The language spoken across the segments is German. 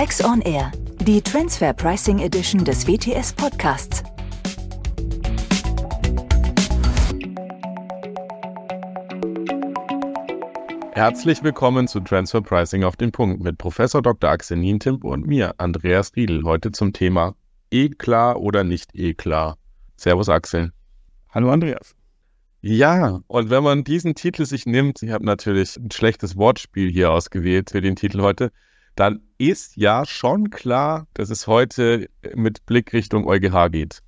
Tax on Air, die Transfer Pricing Edition des WTS Podcasts. Herzlich willkommen zu Transfer Pricing auf den Punkt mit Professor Dr. Axel Nientimp und mir, Andreas Riedel, heute zum Thema E-klar oder nicht E-klar. Servus Axel. Hallo Andreas. Ja, und wenn man diesen Titel sich nimmt, ich habe natürlich ein schlechtes Wortspiel hier ausgewählt für den Titel heute, dann ist ja schon klar, dass es heute mit Blick Richtung EuGH geht.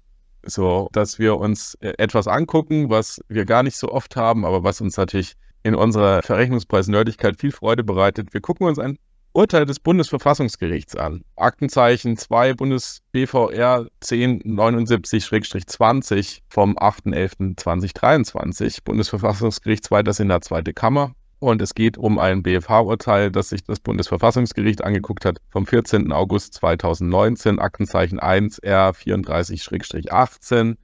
So, dass wir uns äh, etwas angucken, was wir gar nicht so oft haben, aber was uns natürlich in unserer Verrechnungspreis-Nerdigkeit viel Freude bereitet. Wir gucken uns ein Urteil des Bundesverfassungsgerichts an. Aktenzeichen 2 Bundes-BVR 1079-20 vom 8.11.2023. Bundesverfassungsgericht 2. Senat, zweite Kammer. Und es geht um ein BFH-Urteil, das sich das Bundesverfassungsgericht angeguckt hat vom 14. August 2019, Aktenzeichen 1 R 34-18.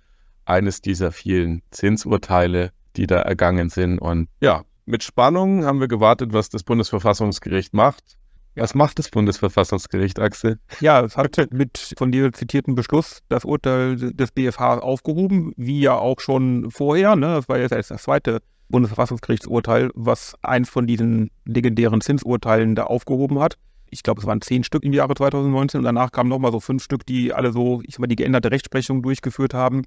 Eines dieser vielen Zinsurteile, die da ergangen sind. Und ja, mit Spannung haben wir gewartet, was das Bundesverfassungsgericht macht. Was macht das Bundesverfassungsgericht, Axel? Ja, es hat mit von dir zitierten Beschluss das Urteil des BFH aufgehoben, wie ja auch schon vorher. Ne? Das war jetzt das zweite Bundesverfassungsgerichtsurteil, was eins von diesen legendären Zinsurteilen da aufgehoben hat. Ich glaube, es waren zehn Stück im Jahre 2019 und danach kamen nochmal so fünf Stück, die alle so, ich sag mal, die geänderte Rechtsprechung durchgeführt haben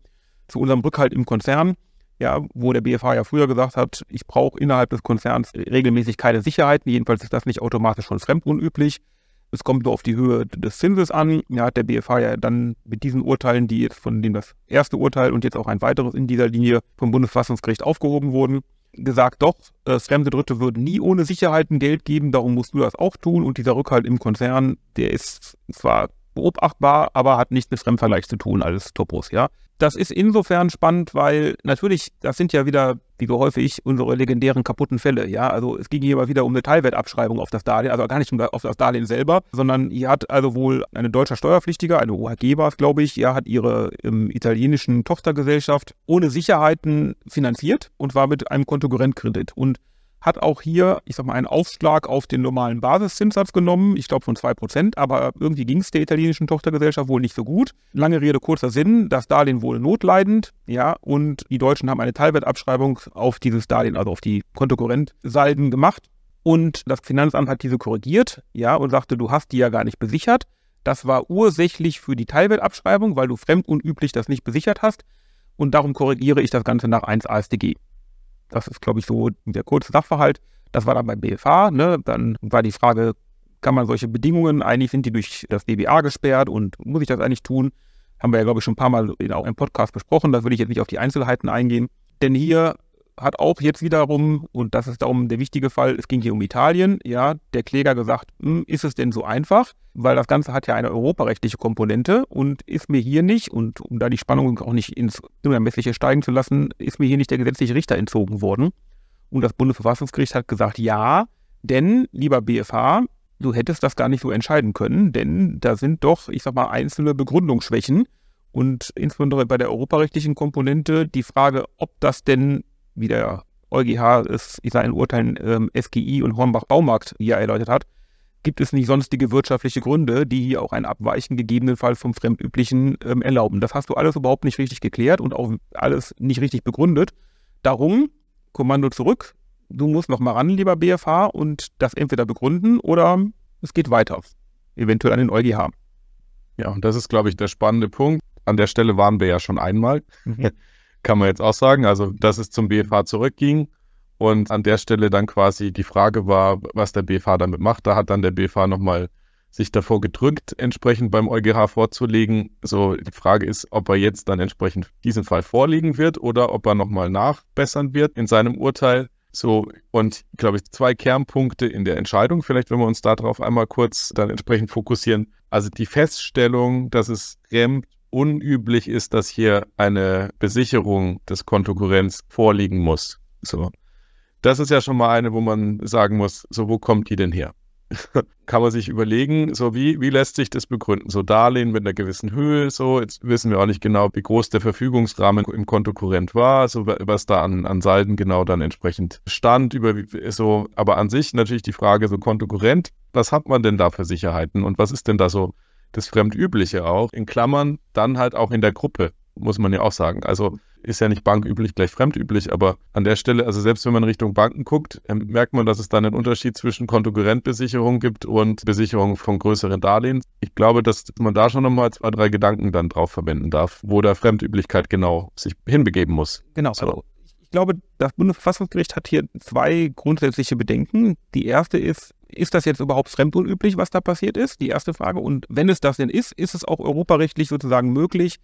zu unserem Rückhalt im Konzern ja, wo der BFH ja früher gesagt hat, ich brauche innerhalb des Konzerns regelmäßig keine Sicherheiten, jedenfalls ist das nicht automatisch schon fremdunüblich. Es kommt nur auf die Höhe des Zinses an. Ja, hat der BFH ja dann mit diesen Urteilen, die jetzt von dem das erste Urteil und jetzt auch ein weiteres in dieser Linie vom Bundesverfassungsgericht aufgehoben wurden, gesagt, doch, äh, fremde Dritte würden nie ohne Sicherheiten Geld geben, darum musst du das auch tun. Und dieser Rückhalt im Konzern, der ist zwar beobachtbar, aber hat nichts mit Fremdvergleich zu tun als Topos, ja. Das ist insofern spannend, weil natürlich, das sind ja wieder, wie so häufig, unsere legendären kaputten Fälle. Ja, also es ging hier mal wieder um eine Teilwertabschreibung auf das Darlehen, also gar nicht um auf das Darlehen selber, sondern hier hat also wohl eine deutsche Steuerpflichtige, eine OHG war es, glaube ich, ja, hat ihre im italienischen Tochtergesellschaft ohne Sicherheiten finanziert und war mit einem Kontokorrentkredit. Und hat auch hier, ich sag mal, einen Aufschlag auf den normalen Basiszinssatz genommen, ich glaube von 2%, aber irgendwie ging es der italienischen Tochtergesellschaft wohl nicht so gut. Lange Rede, kurzer Sinn, das Darlehen wohl notleidend, ja, und die Deutschen haben eine Teilwertabschreibung auf dieses Darlehen, also auf die Kontokorrentsalden gemacht. Und das Finanzamt hat diese korrigiert, ja, und sagte, du hast die ja gar nicht besichert. Das war ursächlich für die Teilwertabschreibung, weil du fremdunüblich das nicht besichert hast. Und darum korrigiere ich das Ganze nach 1 ASDG. Das ist, glaube ich, so der kurze Sachverhalt. Das war dann beim BFH. Ne? Dann war die Frage, kann man solche Bedingungen, eigentlich sind die durch das DBA gesperrt und muss ich das eigentlich tun? Haben wir ja, glaube ich, schon ein paar Mal in, auch im Podcast besprochen. Da würde ich jetzt nicht auf die Einzelheiten eingehen. Denn hier hat auch jetzt wiederum, und das ist darum der wichtige Fall, es ging hier um Italien, ja, der Kläger gesagt, hm, ist es denn so einfach? Weil das Ganze hat ja eine europarechtliche Komponente und ist mir hier nicht, und um da die Spannung auch nicht ins Unermessliche steigen zu lassen, ist mir hier nicht der gesetzliche Richter entzogen worden. Und das Bundesverfassungsgericht hat gesagt, ja, denn, lieber BFH, du hättest das gar nicht so entscheiden können, denn da sind doch, ich sag mal, einzelne Begründungsschwächen. Und insbesondere bei der europarechtlichen Komponente die Frage, ob das denn wie der EuGH es in seinen Urteilen ähm, SGI und Hornbach Baumarkt hier erläutert hat, gibt es nicht sonstige wirtschaftliche Gründe, die hier auch ein Abweichen gegebenenfalls vom Fremdüblichen ähm, erlauben. Das hast du alles überhaupt nicht richtig geklärt und auch alles nicht richtig begründet. Darum, Kommando zurück, du musst noch mal ran, lieber BFH, und das entweder begründen oder es geht weiter, eventuell an den EuGH. Ja, und das ist, glaube ich, der spannende Punkt. An der Stelle waren wir ja schon einmal. Mhm kann man jetzt auch sagen. Also, dass es zum BFH zurückging und an der Stelle dann quasi die Frage war, was der BFH damit macht. Da hat dann der BFH nochmal sich davor gedrückt, entsprechend beim EuGH vorzulegen. So, die Frage ist, ob er jetzt dann entsprechend diesen Fall vorlegen wird oder ob er nochmal nachbessern wird in seinem Urteil. So, und glaube ich, zwei Kernpunkte in der Entscheidung, vielleicht wenn wir uns darauf einmal kurz dann entsprechend fokussieren. Also die Feststellung, dass es REM unüblich ist, dass hier eine Besicherung des Kontokurrenz vorliegen muss. So. Das ist ja schon mal eine, wo man sagen muss, so wo kommt die denn her? kann man sich überlegen, so wie, wie lässt sich das begründen? So Darlehen mit einer gewissen Höhe, so, jetzt wissen wir auch nicht genau, wie groß der Verfügungsrahmen im Kontokurrent war, so was da an, an Salden genau dann entsprechend stand, über so, aber an sich natürlich die Frage, so Kontokurrent, was hat man denn da für Sicherheiten und was ist denn da so das Fremdübliche auch? In Klammern dann halt auch in der Gruppe, muss man ja auch sagen. Also ist ja nicht banküblich gleich fremdüblich, aber an der Stelle, also selbst wenn man Richtung Banken guckt, ähm, merkt man, dass es da einen Unterschied zwischen Kontokorrentbesicherung gibt und Besicherung von größeren Darlehen. Ich glaube, dass man da schon nochmal zwei, drei Gedanken dann drauf verwenden darf, wo der Fremdüblichkeit genau sich hinbegeben muss. Genau. So. Ich glaube, das Bundesverfassungsgericht hat hier zwei grundsätzliche Bedenken. Die erste ist, ist das jetzt überhaupt fremdunüblich, was da passiert ist? Die erste Frage. Und wenn es das denn ist, ist es auch europarechtlich sozusagen möglich,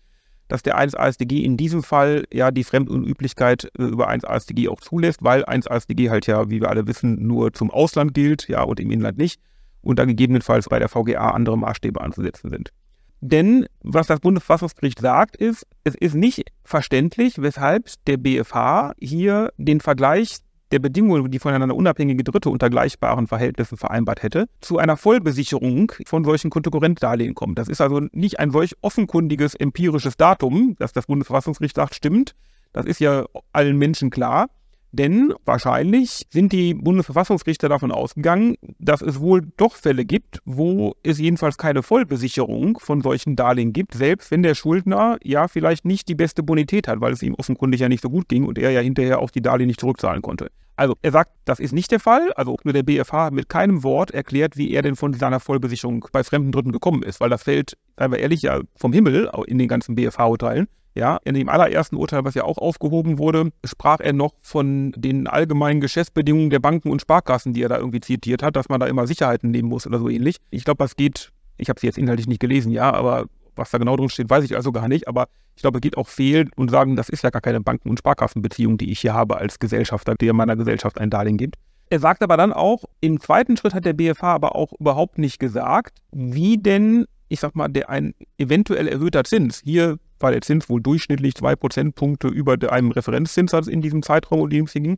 dass der 1 ASDG in diesem Fall ja die Fremdunüblichkeit äh, über 1 ASDG auch zulässt, weil 1 ASDG halt ja, wie wir alle wissen, nur zum Ausland gilt, ja, und im Inland nicht. Und da gegebenenfalls bei der VGA andere Maßstäbe anzusetzen sind. Denn was das Bundesverfassungsgericht sagt, ist, es ist nicht verständlich, weshalb der BFH hier den Vergleich der Bedingungen, die voneinander unabhängige Dritte unter gleichbaren Verhältnissen vereinbart hätte, zu einer Vollbesicherung von solchen Kontokorrentdarlehen kommt. Das ist also nicht ein solch offenkundiges empirisches Datum, dass das Bundesverfassungsgericht sagt, stimmt. Das ist ja allen Menschen klar. Denn wahrscheinlich sind die Bundesverfassungsrichter davon ausgegangen, dass es wohl doch Fälle gibt, wo es jedenfalls keine Vollbesicherung von solchen Darlehen gibt, selbst wenn der Schuldner ja vielleicht nicht die beste Bonität hat, weil es ihm offenkundig ja nicht so gut ging und er ja hinterher auch die Darlehen nicht zurückzahlen konnte. Also er sagt, das ist nicht der Fall. Also nur der BFH mit keinem Wort erklärt, wie er denn von seiner Vollbesicherung bei fremden Dritten gekommen ist, weil das fällt, seien wir ehrlich, ja vom Himmel in den ganzen BFH-Urteilen. Ja, in dem allerersten Urteil, was ja auch aufgehoben wurde, sprach er noch von den allgemeinen Geschäftsbedingungen der Banken und Sparkassen, die er da irgendwie zitiert hat, dass man da immer Sicherheiten nehmen muss oder so ähnlich. Ich glaube, das geht, ich habe sie jetzt inhaltlich nicht gelesen, ja, aber was da genau drin steht, weiß ich also gar nicht. Aber ich glaube, es geht auch fehl und sagen, das ist ja gar keine Banken- und Sparkassenbeziehung, die ich hier habe als Gesellschafter, der meiner Gesellschaft ein Darlehen gibt. Er sagt aber dann auch, im zweiten Schritt hat der BFH aber auch überhaupt nicht gesagt, wie denn, ich sag mal, der ein eventuell erhöhter Zins, hier war der Zins wohl durchschnittlich zwei Prozentpunkte über einem Referenzzinssatz in diesem Zeitraum, um den es ging,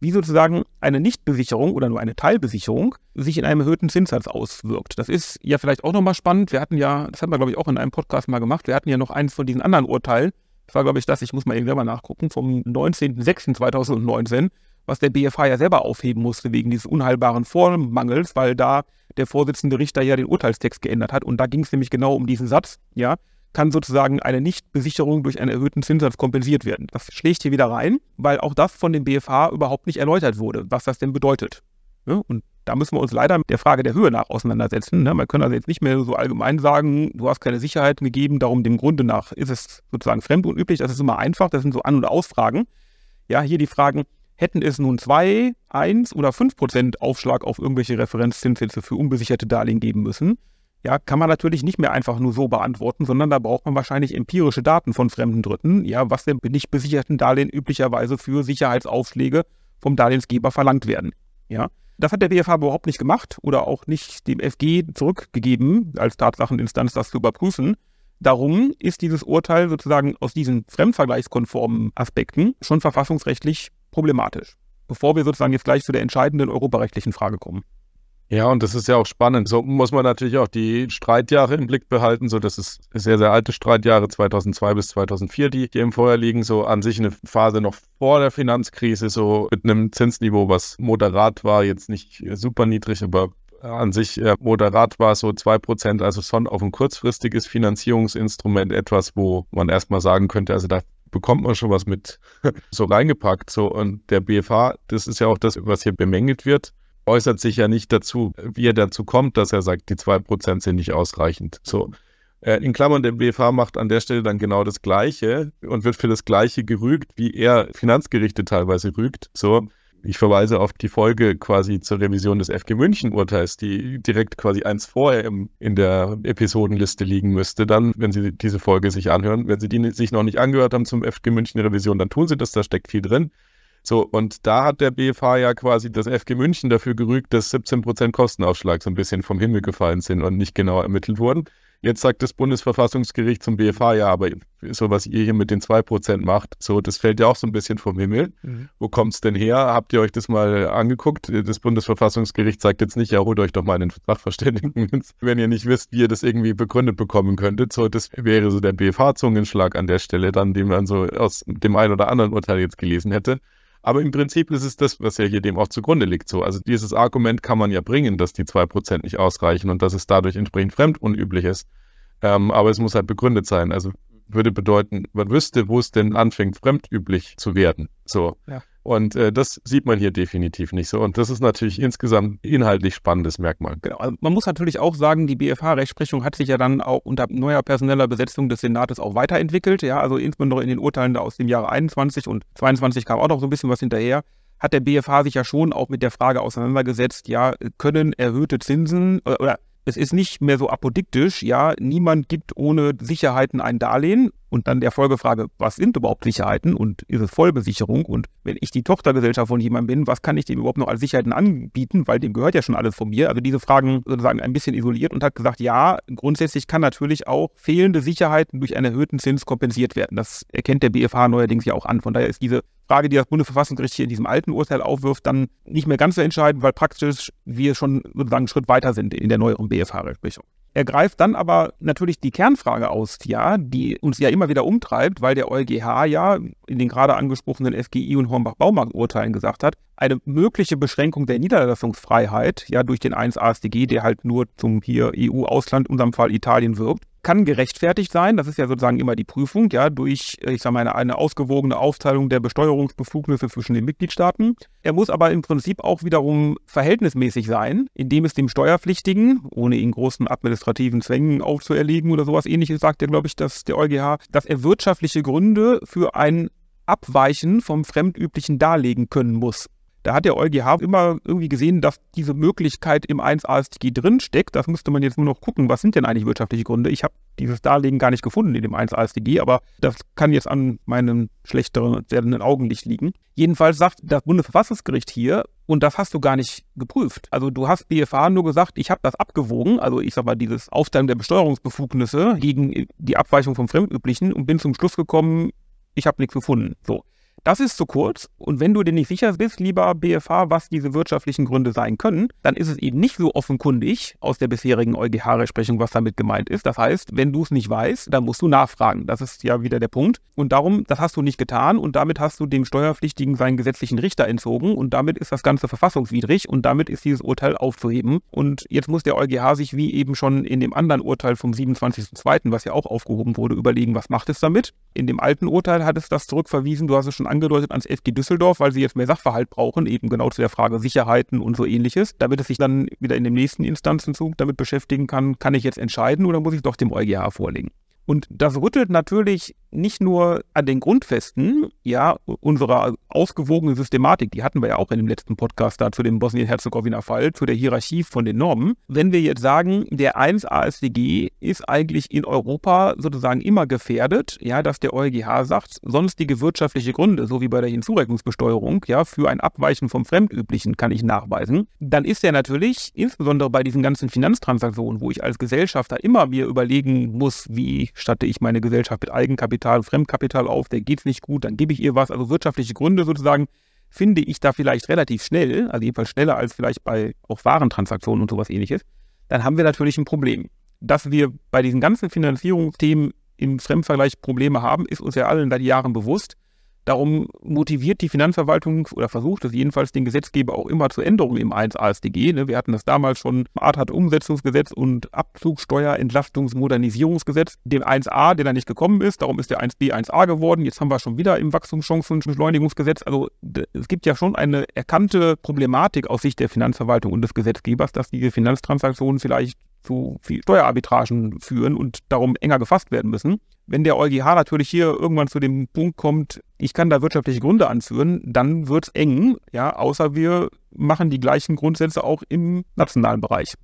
wie sozusagen eine Nichtbesicherung oder nur eine Teilbesicherung sich in einem erhöhten Zinssatz auswirkt. Das ist ja vielleicht auch nochmal spannend. Wir hatten ja, das hatten wir glaube ich auch in einem Podcast mal gemacht, wir hatten ja noch eins von diesen anderen Urteilen. Das war glaube ich das, ich muss mal eben selber nachgucken, vom 19.06.2019, was der BFH ja selber aufheben musste wegen dieses unheilbaren Vormangels, weil da der Vorsitzende Richter ja den Urteilstext geändert hat. Und da ging es nämlich genau um diesen Satz, ja, kann sozusagen eine Nichtbesicherung durch einen erhöhten Zinssatz kompensiert werden. Das schlägt hier wieder rein, weil auch das von dem BFH überhaupt nicht erläutert wurde, was das denn bedeutet. Und da müssen wir uns leider mit der Frage der Höhe nach auseinandersetzen. Ne? Man kann also jetzt nicht mehr so allgemein sagen, du hast keine Sicherheiten gegeben, darum dem Grunde nach ist es sozusagen fremdunüblich. Das ist immer einfach, das sind so An- und Ausfragen. Ja, hier die Fragen, hätten es nun 2, 1 oder 5 Prozent Aufschlag auf irgendwelche Referenzzinssätze für unbesicherte Darlehen geben müssen, ja, kann man natürlich nicht mehr einfach nur so beantworten, sondern da braucht man wahrscheinlich empirische Daten von fremden Dritten, ja, was denn nicht besicherten Darlehen üblicherweise für Sicherheitsaufschläge vom Darlehensgeber verlangt werden. Ja, das hat der BFH überhaupt nicht gemacht oder auch nicht dem FG zurückgegeben, als Tatsacheninstanz das zu überprüfen. Darum ist dieses Urteil sozusagen aus diesen fremdvergleichskonformen Aspekten schon verfassungsrechtlich problematisch. Bevor wir sozusagen jetzt gleich zu der entscheidenden europarechtlichen Frage kommen. Ja, und das ist ja auch spannend. So muss man natürlich auch die Streitjahre im Blick behalten. So, das ist sehr, sehr alte Streitjahre, 2002 bis 2004, die hier im Feuer liegen. So an sich eine Phase noch vor der Finanzkrise, so mit einem Zinsniveau, was moderat war, jetzt nicht super niedrig, aber an sich äh, moderat war, so 2%, also schon auf ein kurzfristiges Finanzierungsinstrument etwas, wo man erstmal sagen könnte, also da bekommt man schon was mit so reingepackt. So, und der BFH, das ist ja auch das, was hier bemängelt wird äußert sich ja nicht dazu, wie er dazu kommt, dass er sagt, die 2% sind nicht ausreichend. So. Äh, in Klammern, der BFH macht an der Stelle dann genau das Gleiche und wird für das Gleiche gerügt, wie er Finanzgerichte teilweise rügt. So, ich verweise auf die Folge quasi zur Revision des FG München-Urteils, die direkt quasi eins vorher im, in der Episodenliste liegen müsste. Dann, wenn Sie diese Folge sich anhören, wenn Sie die sich noch nicht angehört haben zum FG München-Revision, dann tun Sie das, da steckt viel drin. So, und da hat der BFH ja quasi das FG München dafür gerügt, dass 17% Kostenaufschlag so ein bisschen vom Himmel gefallen sind und nicht genau ermittelt wurden. Jetzt sagt das Bundesverfassungsgericht zum BFH, ja, aber so was ihr hier mit den 2% macht, so, das fällt ja auch so ein bisschen vom Himmel. Mhm. Wo kommt es denn her? Habt ihr euch das mal angeguckt? Das Bundesverfassungsgericht sagt jetzt nicht, ja, holt euch doch mal einen Sachverständigen, wenn ihr nicht wisst, wie ihr das irgendwie begründet bekommen könntet. So, das wäre so der BFH-Zungenschlag an der Stelle, dann, den man so aus dem einen oder anderen Urteil jetzt gelesen hätte. Aber im Prinzip ist es das, was ja hier dem auch zugrunde liegt. So, also dieses Argument kann man ja bringen, dass die 2% nicht ausreichen und dass es dadurch entsprechend fremdunüblich ist. Ähm, aber es muss halt begründet sein. Also würde bedeuten, man wüsste, wo es denn anfängt, fremdüblich zu werden. So. Ja. Und äh, das sieht man hier definitiv nicht so. Und das ist natürlich insgesamt inhaltlich spannendes Merkmal. Genau. Also man muss natürlich auch sagen, die BFH-Rechtsprechung hat sich ja dann auch unter neuer personeller Besetzung des Senates auch weiterentwickelt. Ja, also insbesondere in den Urteilen aus dem Jahre 21 und 22 kam auch noch so ein bisschen was hinterher. Hat der BFH sich ja schon auch mit der Frage auseinandergesetzt, ja, können erhöhte Zinsen äh, oder es ist nicht mehr so apodiktisch, ja, niemand gibt ohne Sicherheiten ein Darlehen. Und dann der Folgefrage, was sind überhaupt Sicherheiten und ist es Vollbesicherung? Und wenn ich die Tochtergesellschaft von jemandem bin, was kann ich dem überhaupt noch als Sicherheiten anbieten? Weil dem gehört ja schon alles von mir. Also diese Fragen sozusagen ein bisschen isoliert und hat gesagt, ja, grundsätzlich kann natürlich auch fehlende Sicherheiten durch einen erhöhten Zins kompensiert werden. Das erkennt der BFH neuerdings ja auch an. Von daher ist diese Frage, die das Bundesverfassungsgericht hier in diesem alten Urteil aufwirft, dann nicht mehr ganz so entscheidend, weil praktisch wir schon sozusagen einen Schritt weiter sind in der neueren BFH-Rechtsprechung. Er greift dann aber natürlich die Kernfrage aus, ja, die uns ja immer wieder umtreibt, weil der EuGH ja in den gerade angesprochenen FGI und Hornbach-Baumarkt-Urteilen gesagt hat, eine mögliche Beschränkung der Niederlassungsfreiheit, ja, durch den 1 ASDG, der halt nur zum hier EU-Ausland, unserem Fall Italien wirkt, kann gerechtfertigt sein. Das ist ja sozusagen immer die Prüfung, ja, durch, ich sage mal, eine, eine ausgewogene Aufteilung der Besteuerungsbefugnisse zwischen den Mitgliedstaaten. Er muss aber im Prinzip auch wiederum verhältnismäßig sein, indem es dem Steuerpflichtigen, ohne ihn großen administrativen Zwängen aufzuerlegen oder sowas ähnliches, sagt er, glaube ich, dass der EuGH, dass er wirtschaftliche Gründe für ein Abweichen vom Fremdüblichen darlegen können muss. Da hat der EuGH immer irgendwie gesehen, dass diese Möglichkeit im 1 AStG drinsteckt. Das müsste man jetzt nur noch gucken, was sind denn eigentlich wirtschaftliche Gründe. Ich habe dieses Darlegen gar nicht gefunden in dem 1 AStG, aber das kann jetzt an meinem schlechteren werdenden Augenlicht liegen. Jedenfalls sagt das Bundesverfassungsgericht hier, und das hast du gar nicht geprüft. Also du hast BFH nur gesagt, ich habe das abgewogen, also ich sag mal dieses Aufteilen der Besteuerungsbefugnisse gegen die Abweichung vom Fremdüblichen und bin zum Schluss gekommen, ich habe nichts gefunden. So. Das ist zu kurz. Und wenn du dir nicht sicher bist, lieber BFH, was diese wirtschaftlichen Gründe sein können, dann ist es eben nicht so offenkundig aus der bisherigen EuGH-Rechtsprechung, was damit gemeint ist. Das heißt, wenn du es nicht weißt, dann musst du nachfragen. Das ist ja wieder der Punkt. Und darum, das hast du nicht getan und damit hast du dem Steuerpflichtigen seinen gesetzlichen Richter entzogen und damit ist das Ganze verfassungswidrig und damit ist dieses Urteil aufzuheben. Und jetzt muss der EuGH sich wie eben schon in dem anderen Urteil vom 27.02., was ja auch aufgehoben wurde, überlegen, was macht es damit. In dem alten Urteil hat es das zurückverwiesen, du hast es schon angedeutet ans FG Düsseldorf, weil sie jetzt mehr Sachverhalt brauchen, eben genau zu der Frage Sicherheiten und so ähnliches, damit es sich dann wieder in dem nächsten Instanzenzug damit beschäftigen kann, kann ich jetzt entscheiden oder muss ich doch dem EuGH vorlegen. Und das rüttelt natürlich nicht nur an den Grundfesten, ja, unserer ausgewogenen Systematik, die hatten wir ja auch in dem letzten Podcast da zu dem Bosnien-Herzegowina-Fall, zu der Hierarchie von den Normen. Wenn wir jetzt sagen, der 1 ASDG ist eigentlich in Europa sozusagen immer gefährdet, ja, dass der EuGH sagt, sonstige wirtschaftliche Gründe, so wie bei der Hinzurechnungsbesteuerung, ja, für ein Abweichen vom Fremdüblichen kann ich nachweisen, dann ist er natürlich, insbesondere bei diesen ganzen Finanztransaktionen, wo ich als Gesellschafter immer mir überlegen muss, wie statte ich meine Gesellschaft mit Eigenkapital Kapital, Fremdkapital auf, der geht nicht gut, dann gebe ich ihr was. Also wirtschaftliche Gründe sozusagen finde ich da vielleicht relativ schnell, also jedenfalls schneller als vielleicht bei auch Warentransaktionen und sowas ähnliches, dann haben wir natürlich ein Problem. Dass wir bei diesen ganzen Finanzierungsthemen im Fremdvergleich Probleme haben, ist uns ja allen seit Jahren bewusst. Darum motiviert die Finanzverwaltung oder versucht es jedenfalls den Gesetzgeber auch immer zu Änderungen im 1 ASDG. Ne? Wir hatten das damals schon ATAT-Umsetzungsgesetz und Abzugsteuer-Entlastungsmodernisierungsgesetz. Dem 1a, der da nicht gekommen ist, darum ist der 1b 1a geworden. Jetzt haben wir schon wieder im Wachstumschancenbeschleunigungsgesetz. Also es gibt ja schon eine erkannte Problematik aus Sicht der Finanzverwaltung und des Gesetzgebers, dass diese Finanztransaktionen vielleicht zu Steuerarbitragen führen und darum enger gefasst werden müssen. Wenn der EuGH natürlich hier irgendwann zu dem Punkt kommt, ich kann da wirtschaftliche Gründe anführen, dann wird es eng, ja, außer wir machen die gleichen Grundsätze auch im nationalen Bereich.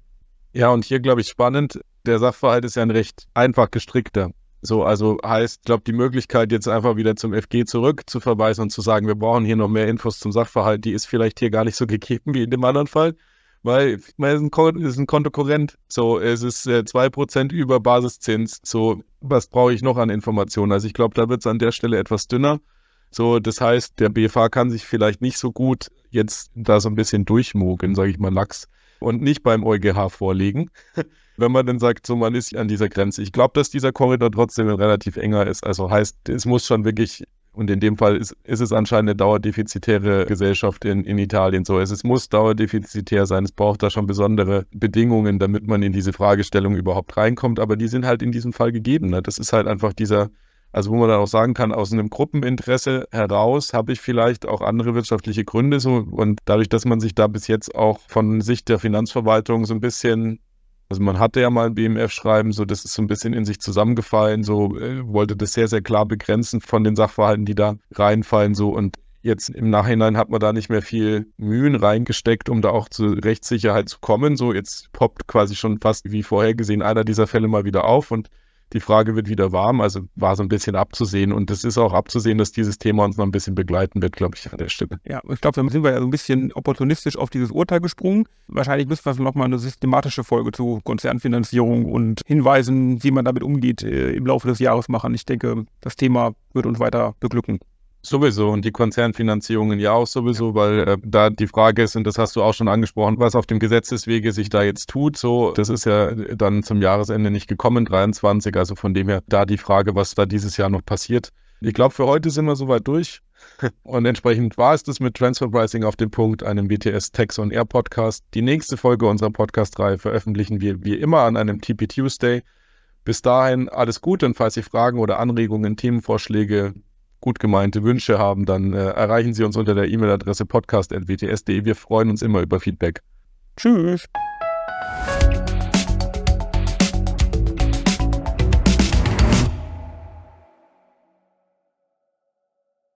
Ja, und hier glaube ich spannend, der Sachverhalt ist ja ein recht einfach gestrickter. So, also heißt, ich glaube, die Möglichkeit, jetzt einfach wieder zum FG zurück zu verweisen und zu sagen, wir brauchen hier noch mehr Infos zum Sachverhalt, die ist vielleicht hier gar nicht so gegeben wie in dem anderen Fall weil man ist ein, Kon ist ein Kontokorrent. So, es ist äh, 2% über Basiszins. So, was brauche ich noch an Informationen? Also ich glaube, da wird es an der Stelle etwas dünner. So, das heißt, der BFH kann sich vielleicht nicht so gut jetzt da so ein bisschen durchmogeln, sage ich mal, Lachs, und nicht beim EuGH vorlegen. Wenn man dann sagt, so man ist an dieser Grenze. Ich glaube, dass dieser Korridor trotzdem relativ enger ist. Also heißt, es muss schon wirklich und in dem Fall ist, ist es anscheinend eine dauerdefizitäre Gesellschaft in, in Italien so. Es, es muss dauerdefizitär sein. Es braucht da schon besondere Bedingungen, damit man in diese Fragestellung überhaupt reinkommt. Aber die sind halt in diesem Fall gegeben. Ne? Das ist halt einfach dieser, also wo man dann auch sagen kann, aus einem Gruppeninteresse heraus habe ich vielleicht auch andere wirtschaftliche Gründe so und dadurch, dass man sich da bis jetzt auch von Sicht der Finanzverwaltung so ein bisschen also man hatte ja mal ein BMF-Schreiben, so das ist so ein bisschen in sich zusammengefallen, so äh, wollte das sehr, sehr klar begrenzen von den Sachverhalten, die da reinfallen, so und jetzt im Nachhinein hat man da nicht mehr viel Mühen reingesteckt, um da auch zur Rechtssicherheit zu kommen. So jetzt poppt quasi schon fast wie vorhergesehen einer dieser Fälle mal wieder auf und die Frage wird wieder warm, also war so ein bisschen abzusehen und es ist auch abzusehen, dass dieses Thema uns noch ein bisschen begleiten wird, glaube ich, an der Stelle. Ja, ich glaube, da sind wir ja so ein bisschen opportunistisch auf dieses Urteil gesprungen. Wahrscheinlich müssen wir nochmal eine systematische Folge zu Konzernfinanzierung und Hinweisen, wie man damit umgeht, äh, im Laufe des Jahres machen. Ich denke, das Thema wird uns weiter beglücken. Sowieso und die Konzernfinanzierungen ja auch sowieso, weil äh, da die Frage ist, und das hast du auch schon angesprochen, was auf dem Gesetzeswege sich da jetzt tut. So, das ist ja dann zum Jahresende nicht gekommen, 23. Also von dem her da die Frage, was da dieses Jahr noch passiert. Ich glaube, für heute sind wir soweit durch. Und entsprechend war es das mit Transfer Pricing auf dem Punkt, einem WTS Tax on Air Podcast. Die nächste Folge unserer Podcast-Reihe veröffentlichen wir wie immer an einem TP Tuesday. Bis dahin alles Gute und falls Sie Fragen oder Anregungen, Themenvorschläge, gut gemeinte Wünsche haben, dann äh, erreichen Sie uns unter der E-Mail-Adresse podcast.wts.de. Wir freuen uns immer über Feedback. Tschüss.